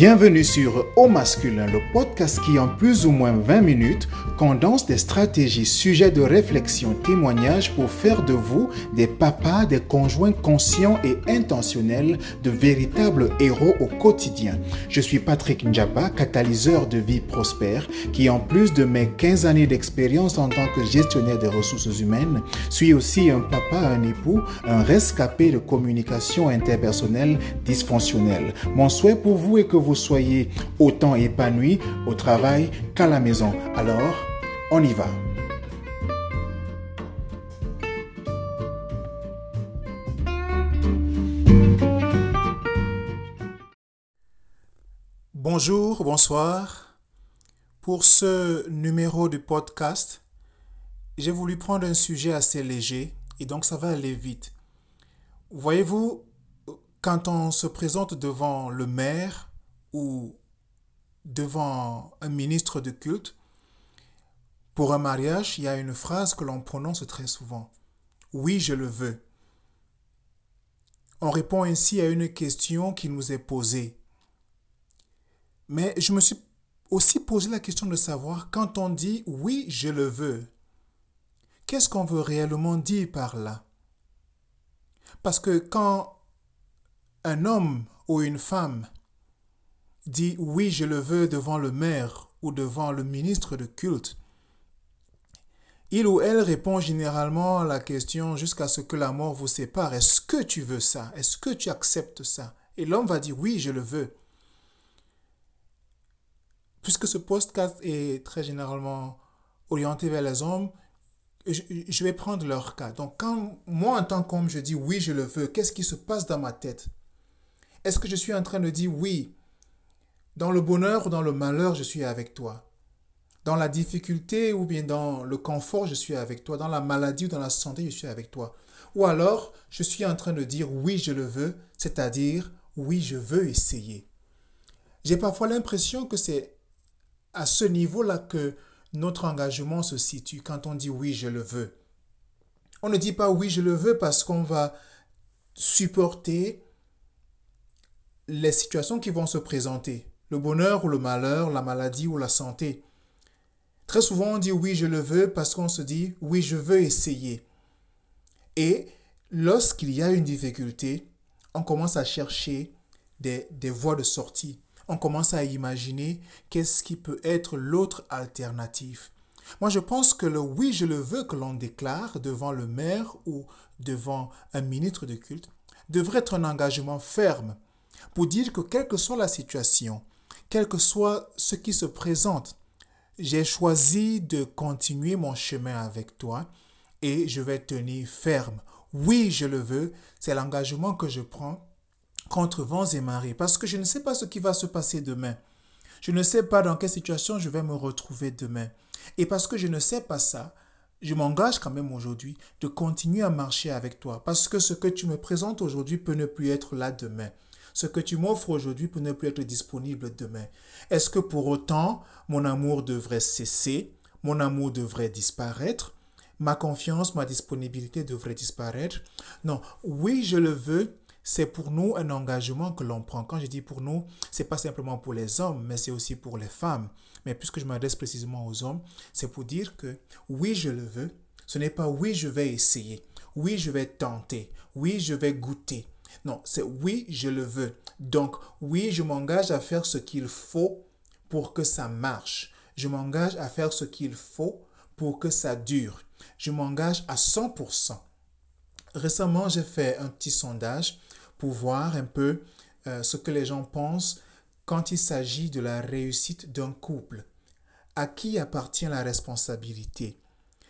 Bienvenue sur Au masculin, le podcast qui en plus ou moins 20 minutes condense des stratégies, sujets de réflexion, témoignages pour faire de vous des papas, des conjoints conscients et intentionnels, de véritables héros au quotidien. Je suis Patrick Njaba, catalyseur de vie prospère, qui en plus de mes 15 années d'expérience en tant que gestionnaire des ressources humaines, suis aussi un papa, un époux, un rescapé de communication interpersonnelle dysfonctionnelle. Mon souhait pour vous est que vous soyez autant épanoui au travail qu'à la maison. Alors, on y va. Bonjour, bonsoir. Pour ce numéro du podcast, j'ai voulu prendre un sujet assez léger et donc ça va aller vite. Voyez-vous, quand on se présente devant le maire ou devant un ministre de culte, pour un mariage, il y a une phrase que l'on prononce très souvent. Oui, je le veux. On répond ainsi à une question qui nous est posée. Mais je me suis aussi posé la question de savoir, quand on dit oui, je le veux, qu'est-ce qu'on veut réellement dire par là? Parce que quand un homme ou une femme dit oui, je le veux devant le maire ou devant le ministre de culte, il ou elle répond généralement à la question jusqu'à ce que la mort vous sépare. Est-ce que tu veux ça? Est-ce que tu acceptes ça? Et l'homme va dire oui, je le veux. Puisque ce podcast est très généralement orienté vers les hommes, je, vais prendre leur cas. Donc quand moi en tant qu'homme je dis oui, je le veux, qu'est-ce qui se passe dans ma tête? Est-ce que je suis en train de dire oui, dans le bonheur ou dans le malheur, je suis avec toi. Dans la difficulté ou bien dans le confort, je suis avec toi. Dans la maladie ou dans la santé, je suis avec toi. Ou alors, je suis en train de dire oui, je le veux, c'est-à-dire oui, je veux essayer. J'ai parfois l'impression que c'est à ce niveau-là que notre engagement se situe quand on dit oui, je le veux. On ne dit pas oui, je le veux parce qu'on va supporter les situations qui vont se présenter le bonheur ou le malheur, la maladie ou la santé. Très souvent, on dit oui, je le veux parce qu'on se dit oui, je veux essayer. Et lorsqu'il y a une difficulté, on commence à chercher des, des voies de sortie. On commence à imaginer qu'est-ce qui peut être l'autre alternative. Moi, je pense que le oui, je le veux que l'on déclare devant le maire ou devant un ministre de culte devrait être un engagement ferme pour dire que quelle que soit la situation, quel que soit ce qui se présente, j'ai choisi de continuer mon chemin avec toi et je vais tenir ferme. Oui, je le veux, c'est l'engagement que je prends contre vents et marées parce que je ne sais pas ce qui va se passer demain. Je ne sais pas dans quelle situation je vais me retrouver demain. Et parce que je ne sais pas ça, je m'engage quand même aujourd'hui de continuer à marcher avec toi parce que ce que tu me présentes aujourd'hui peut ne plus être là demain. Ce que tu m'offres aujourd'hui peut ne plus être disponible demain. Est-ce que pour autant mon amour devrait cesser Mon amour devrait disparaître Ma confiance, ma disponibilité devrait disparaître? Non, oui, je le veux. C'est pour nous un engagement que l'on prend. Quand je dis pour nous, c'est pas simplement pour les hommes, mais c'est aussi pour les femmes. Mais puisque je m'adresse précisément aux hommes, c'est pour dire que oui, je le veux. Ce n'est pas oui, je vais essayer. Oui, je vais tenter. Oui, je vais goûter. Non, c'est oui, je le veux. Donc, oui, je m'engage à faire ce qu'il faut pour que ça marche. Je m'engage à faire ce qu'il faut pour que ça dure. Je m'engage à 100%. Récemment, j'ai fait un petit sondage pour voir un peu euh, ce que les gens pensent quand il s'agit de la réussite d'un couple. À qui appartient la responsabilité?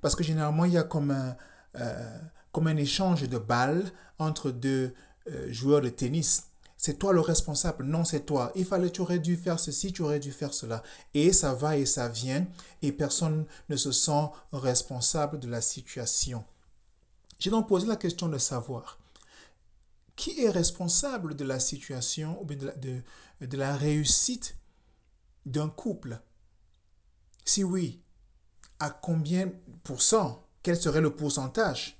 Parce que généralement, il y a comme un, euh, comme un échange de balles entre deux euh, joueur de tennis. C'est toi le responsable. Non, c'est toi. Il fallait, tu aurais dû faire ceci, tu aurais dû faire cela. Et ça va et ça vient et personne ne se sent responsable de la situation. J'ai donc posé la question de savoir qui est responsable de la situation ou de de, de la réussite d'un couple? Si oui, à combien pour cent? Quel serait le pourcentage?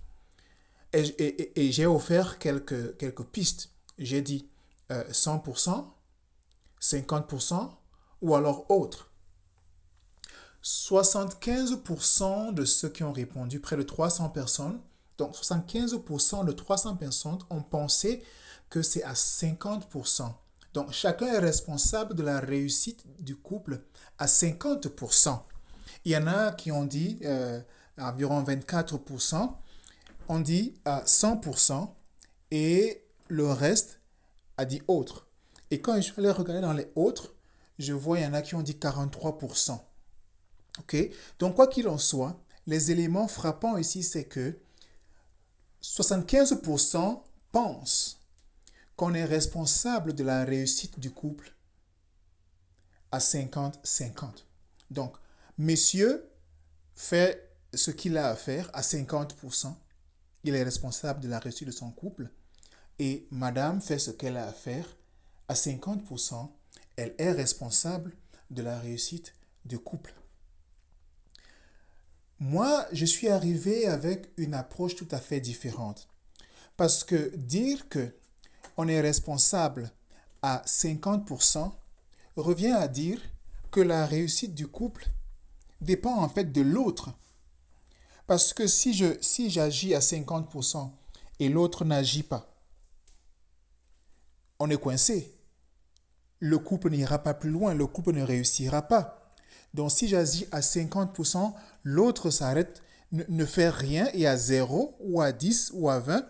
Et, j'ai offert quelques, quelques pistes. J'ai dit 100%, 50% ou alors autre 75% de ceux qui ont répondu, près de 300 personnes, donc 75% de 300 personnes ont pensé que c'est à 50%. Donc chacun est responsable de la réussite du couple à 50%. Il y en a qui ont dit euh, environ 24%, on dit à 100% et le reste a dit autre. Et quand je suis allé regarder dans les autres, je vois il y en a qui ont dit 43%. OK? Donc quoi qu'il en soit, les éléments frappants ici, c'est que 75% pensent qu'on est responsable de la réussite du couple à 50-50. Donc, monsieur fait ce qu'il a à faire à 50%. Il est responsable de la réussite de son couple. Et madame fait ce qu'elle a à faire à 50%. Elle est responsable de la réussite du couple. Moi, je suis arrivé avec une approche tout à fait différente. Parce que dire que on est responsable à 50% revient à dire que la réussite du couple dépend en fait de l'autre. Parce que si j'agis à 50% et l'autre n'agit pas, on est coincé. Le couple n'ira pas plus loin, le couple ne réussira pas. Donc si j'agis à 50%, l'autre s'arrête, ne, fait rien et à 0 ou à 10 ou à 20,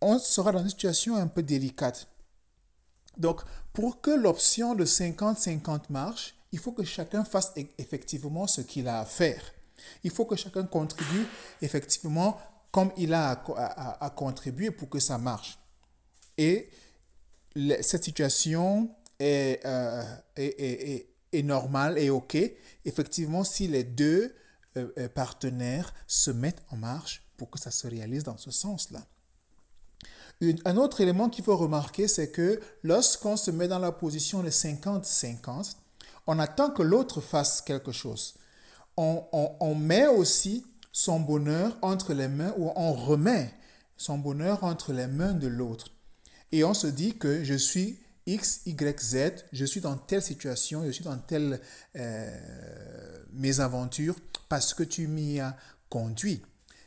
on sera dans une situation un peu délicate. Donc pour que l'option de 50-50 marche, il faut que chacun fasse e-, effectivement ce qu'il a à faire. Il faut que chacun contribue effectivement comme il a à, contribuer pour que ça marche. Et cette situation est, euh, est, est normal et OK, effectivement, si les deux euh, euh, partenaires se mettent en marche pour que ça se réalise dans ce sens-là. Un autre élément qu'il faut remarquer, c'est que lorsqu'on se met dans la position de 50-50, on attend que l'autre fasse quelque chose. On, met aussi son bonheur entre les mains ou on remet son bonheur entre les mains de l'autre. Et on se dit que je suis X, Y, Z, je suis dans telle situation, je suis dans telle euh, mésaventure parce que tu m'y as conduit.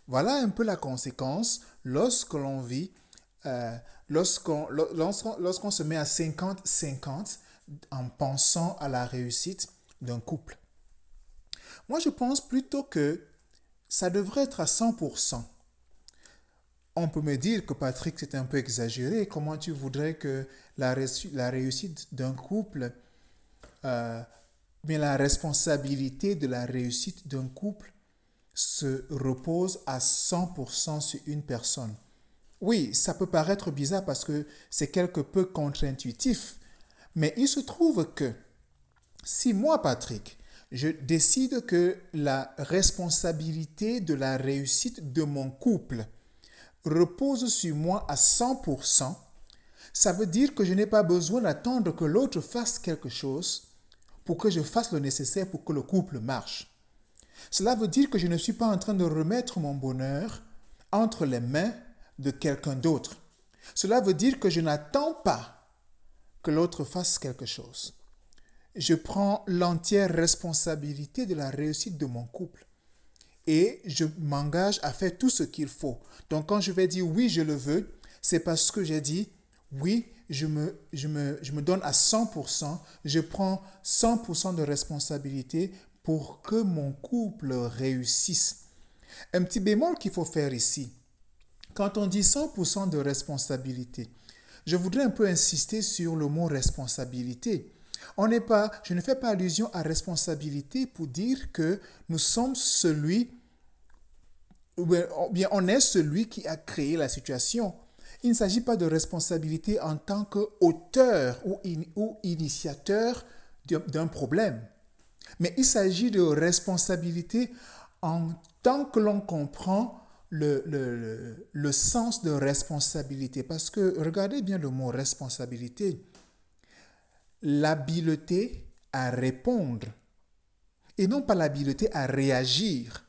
Voilà un peu la conséquence lorsque l'on vit, euh, lorsqu'on lorsqu'on se met à 50-50 en pensant à la réussite d'un couple. Moi, je pense plutôt que ça devrait être à 100% on peut me dire que Patrick, c'est un peu exagéré. Comment tu voudrais que la, réussite d'un couple, euh, mais la responsabilité de la réussite d'un couple se repose à 100% sur une personne? Oui, ça peut paraître bizarre parce que c'est quelque peu contre-intuitif. Mais il se trouve que si moi, Patrick, je décide que la responsabilité de la réussite de mon couple, repose sur moi à 100%, ça veut dire que je n'ai pas besoin d'attendre que l'autre fasse quelque chose pour que je fasse le nécessaire pour que le couple marche. Cela veut dire que je ne suis pas en train de remettre mon bonheur entre les mains de quelqu'un d'autre. Cela veut dire que je n'attends pas que l'autre fasse quelque chose. Je prends l'entière responsabilité de la réussite de mon couple et je m'engage à faire tout ce qu'il faut. Donc quand je vais dire oui, je le veux, c'est parce que j'ai dit oui, je me, je, me, je me donne à 100%, je prends 100% de responsabilité pour que mon couple réussisse. Un petit bémol qu'il faut faire ici. Quand on dit 100% de responsabilité, je voudrais un peu insister sur le mot responsabilité. On n'est pas, je ne fais pas allusion à responsabilité pour dire que nous sommes celui, ou bien on est celui qui a créé la situation. Il ne s'agit pas de responsabilité en tant qu'auteur ou, ou initiateur d'un problème, mais il s'agit de responsabilité en tant que l'on comprend le, sens de responsabilité. Parce que regardez bien le mot responsabilité l'habileté à répondre et non pas l'habileté à réagir.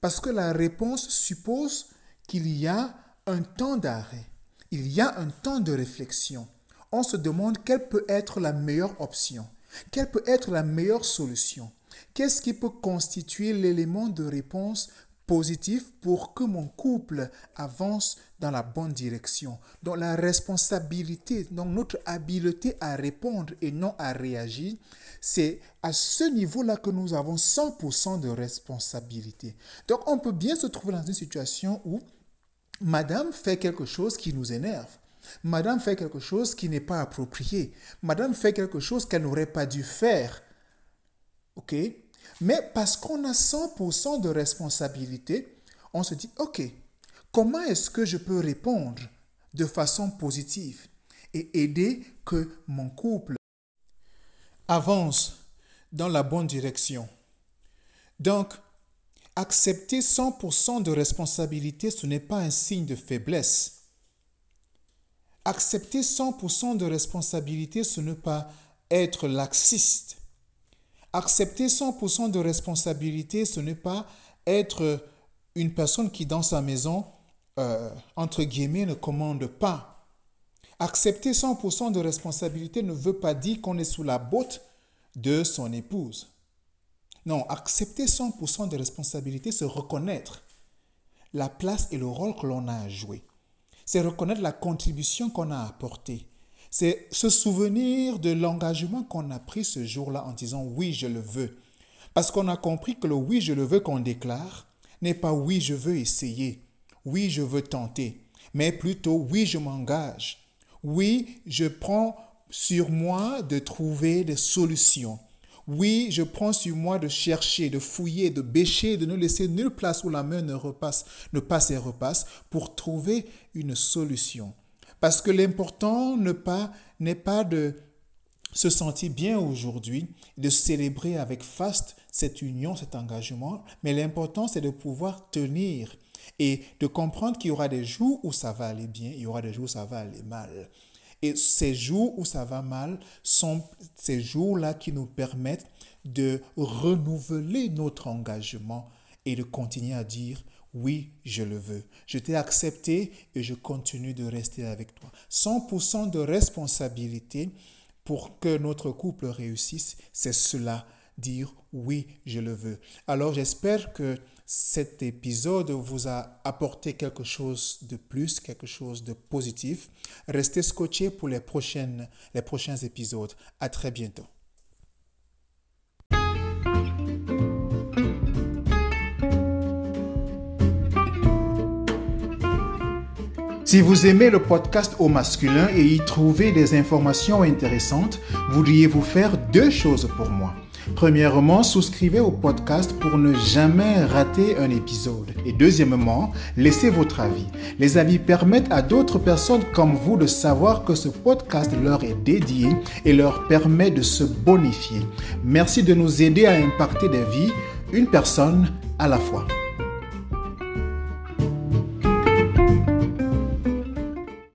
Parce que la réponse suppose qu'il y a un temps d'arrêt, il y a un temps de réflexion. on se demande quelle peut être la meilleure option, quelle peut être la meilleure solution, qu'est-ce qui peut constituer l'élément de réponse positif pour que mon couple avance dans la bonne direction. Donc la responsabilité, donc notre habileté à répondre et non à réagir, c'est à ce niveau-là que nous avons 100% de responsabilité. Donc on peut bien se trouver dans une situation où Madame fait quelque chose qui nous énerve. Madame fait quelque chose qui n'est pas approprié. Madame fait quelque chose qu'elle n'aurait pas dû faire. OK? Mais parce qu'on a 100% de responsabilité, on se dit, OK, comment est-ce que je peux répondre de façon positive et aider que mon couple avance dans la bonne direction? Donc, accepter 100% de responsabilité, ce n'est pas un signe de faiblesse. Accepter 100% de responsabilité, ce n'est pas être laxiste. Accepter 100% de responsabilité, ce n'est pas être une personne qui dans sa maison, euh, entre guillemets, ne commande pas. Accepter 100% de responsabilité ne veut pas dire qu'on est sous la botte de son épouse. Non, accepter 100% de responsabilité, c'est reconnaître la place et le rôle que l'on a à jouer. C'est reconnaître la contribution qu'on a apportée. C'est se souvenir de l'engagement qu'on a pris ce jour-là en disant oui, je le veux. Parce qu'on a compris que le oui, je le veux qu'on déclare n'est pas oui, je veux essayer, oui, je veux tenter, mais plutôt oui, je m'engage. Oui, je prends sur moi de trouver des solutions. Oui, je prends sur moi de chercher, de fouiller, de bêcher, de ne laisser nulle place où la main ne, repasse, ne passe et repasse pour trouver une solution. Parce que l'important n'est pas, pas de se sentir bien aujourd'hui, de célébrer avec faste cette union, cet engagement, mais l'important c'est de pouvoir tenir et de comprendre qu'il y aura des jours où ça va aller bien, il y aura des jours où ça va aller mal. Et ces jours où ça va mal sont ces jours-là qui nous permettent de renouveler notre engagement et de continuer à dire oui, je le veux. Je t'ai accepté et je continue de rester avec toi. 100% de responsabilité pour que notre couple réussisse, c'est cela, dire oui, je le veux. Alors j'espère que cet épisode vous a apporté quelque chose de plus, quelque chose de positif. Restez scotché pour les, prochaines, les prochains épisodes. À très bientôt. Si vous aimez le podcast au masculin et y trouvez des informations intéressantes, voudriez-vous faire deux choses pour moi? Premièrement, souscrivez au podcast pour ne jamais rater un épisode. Et deuxièmement, laissez votre avis. Les avis permettent à d'autres personnes comme vous de savoir que ce podcast leur est dédié et leur permet de se bonifier. Merci de nous aider à impacter des vies, une personne à la fois.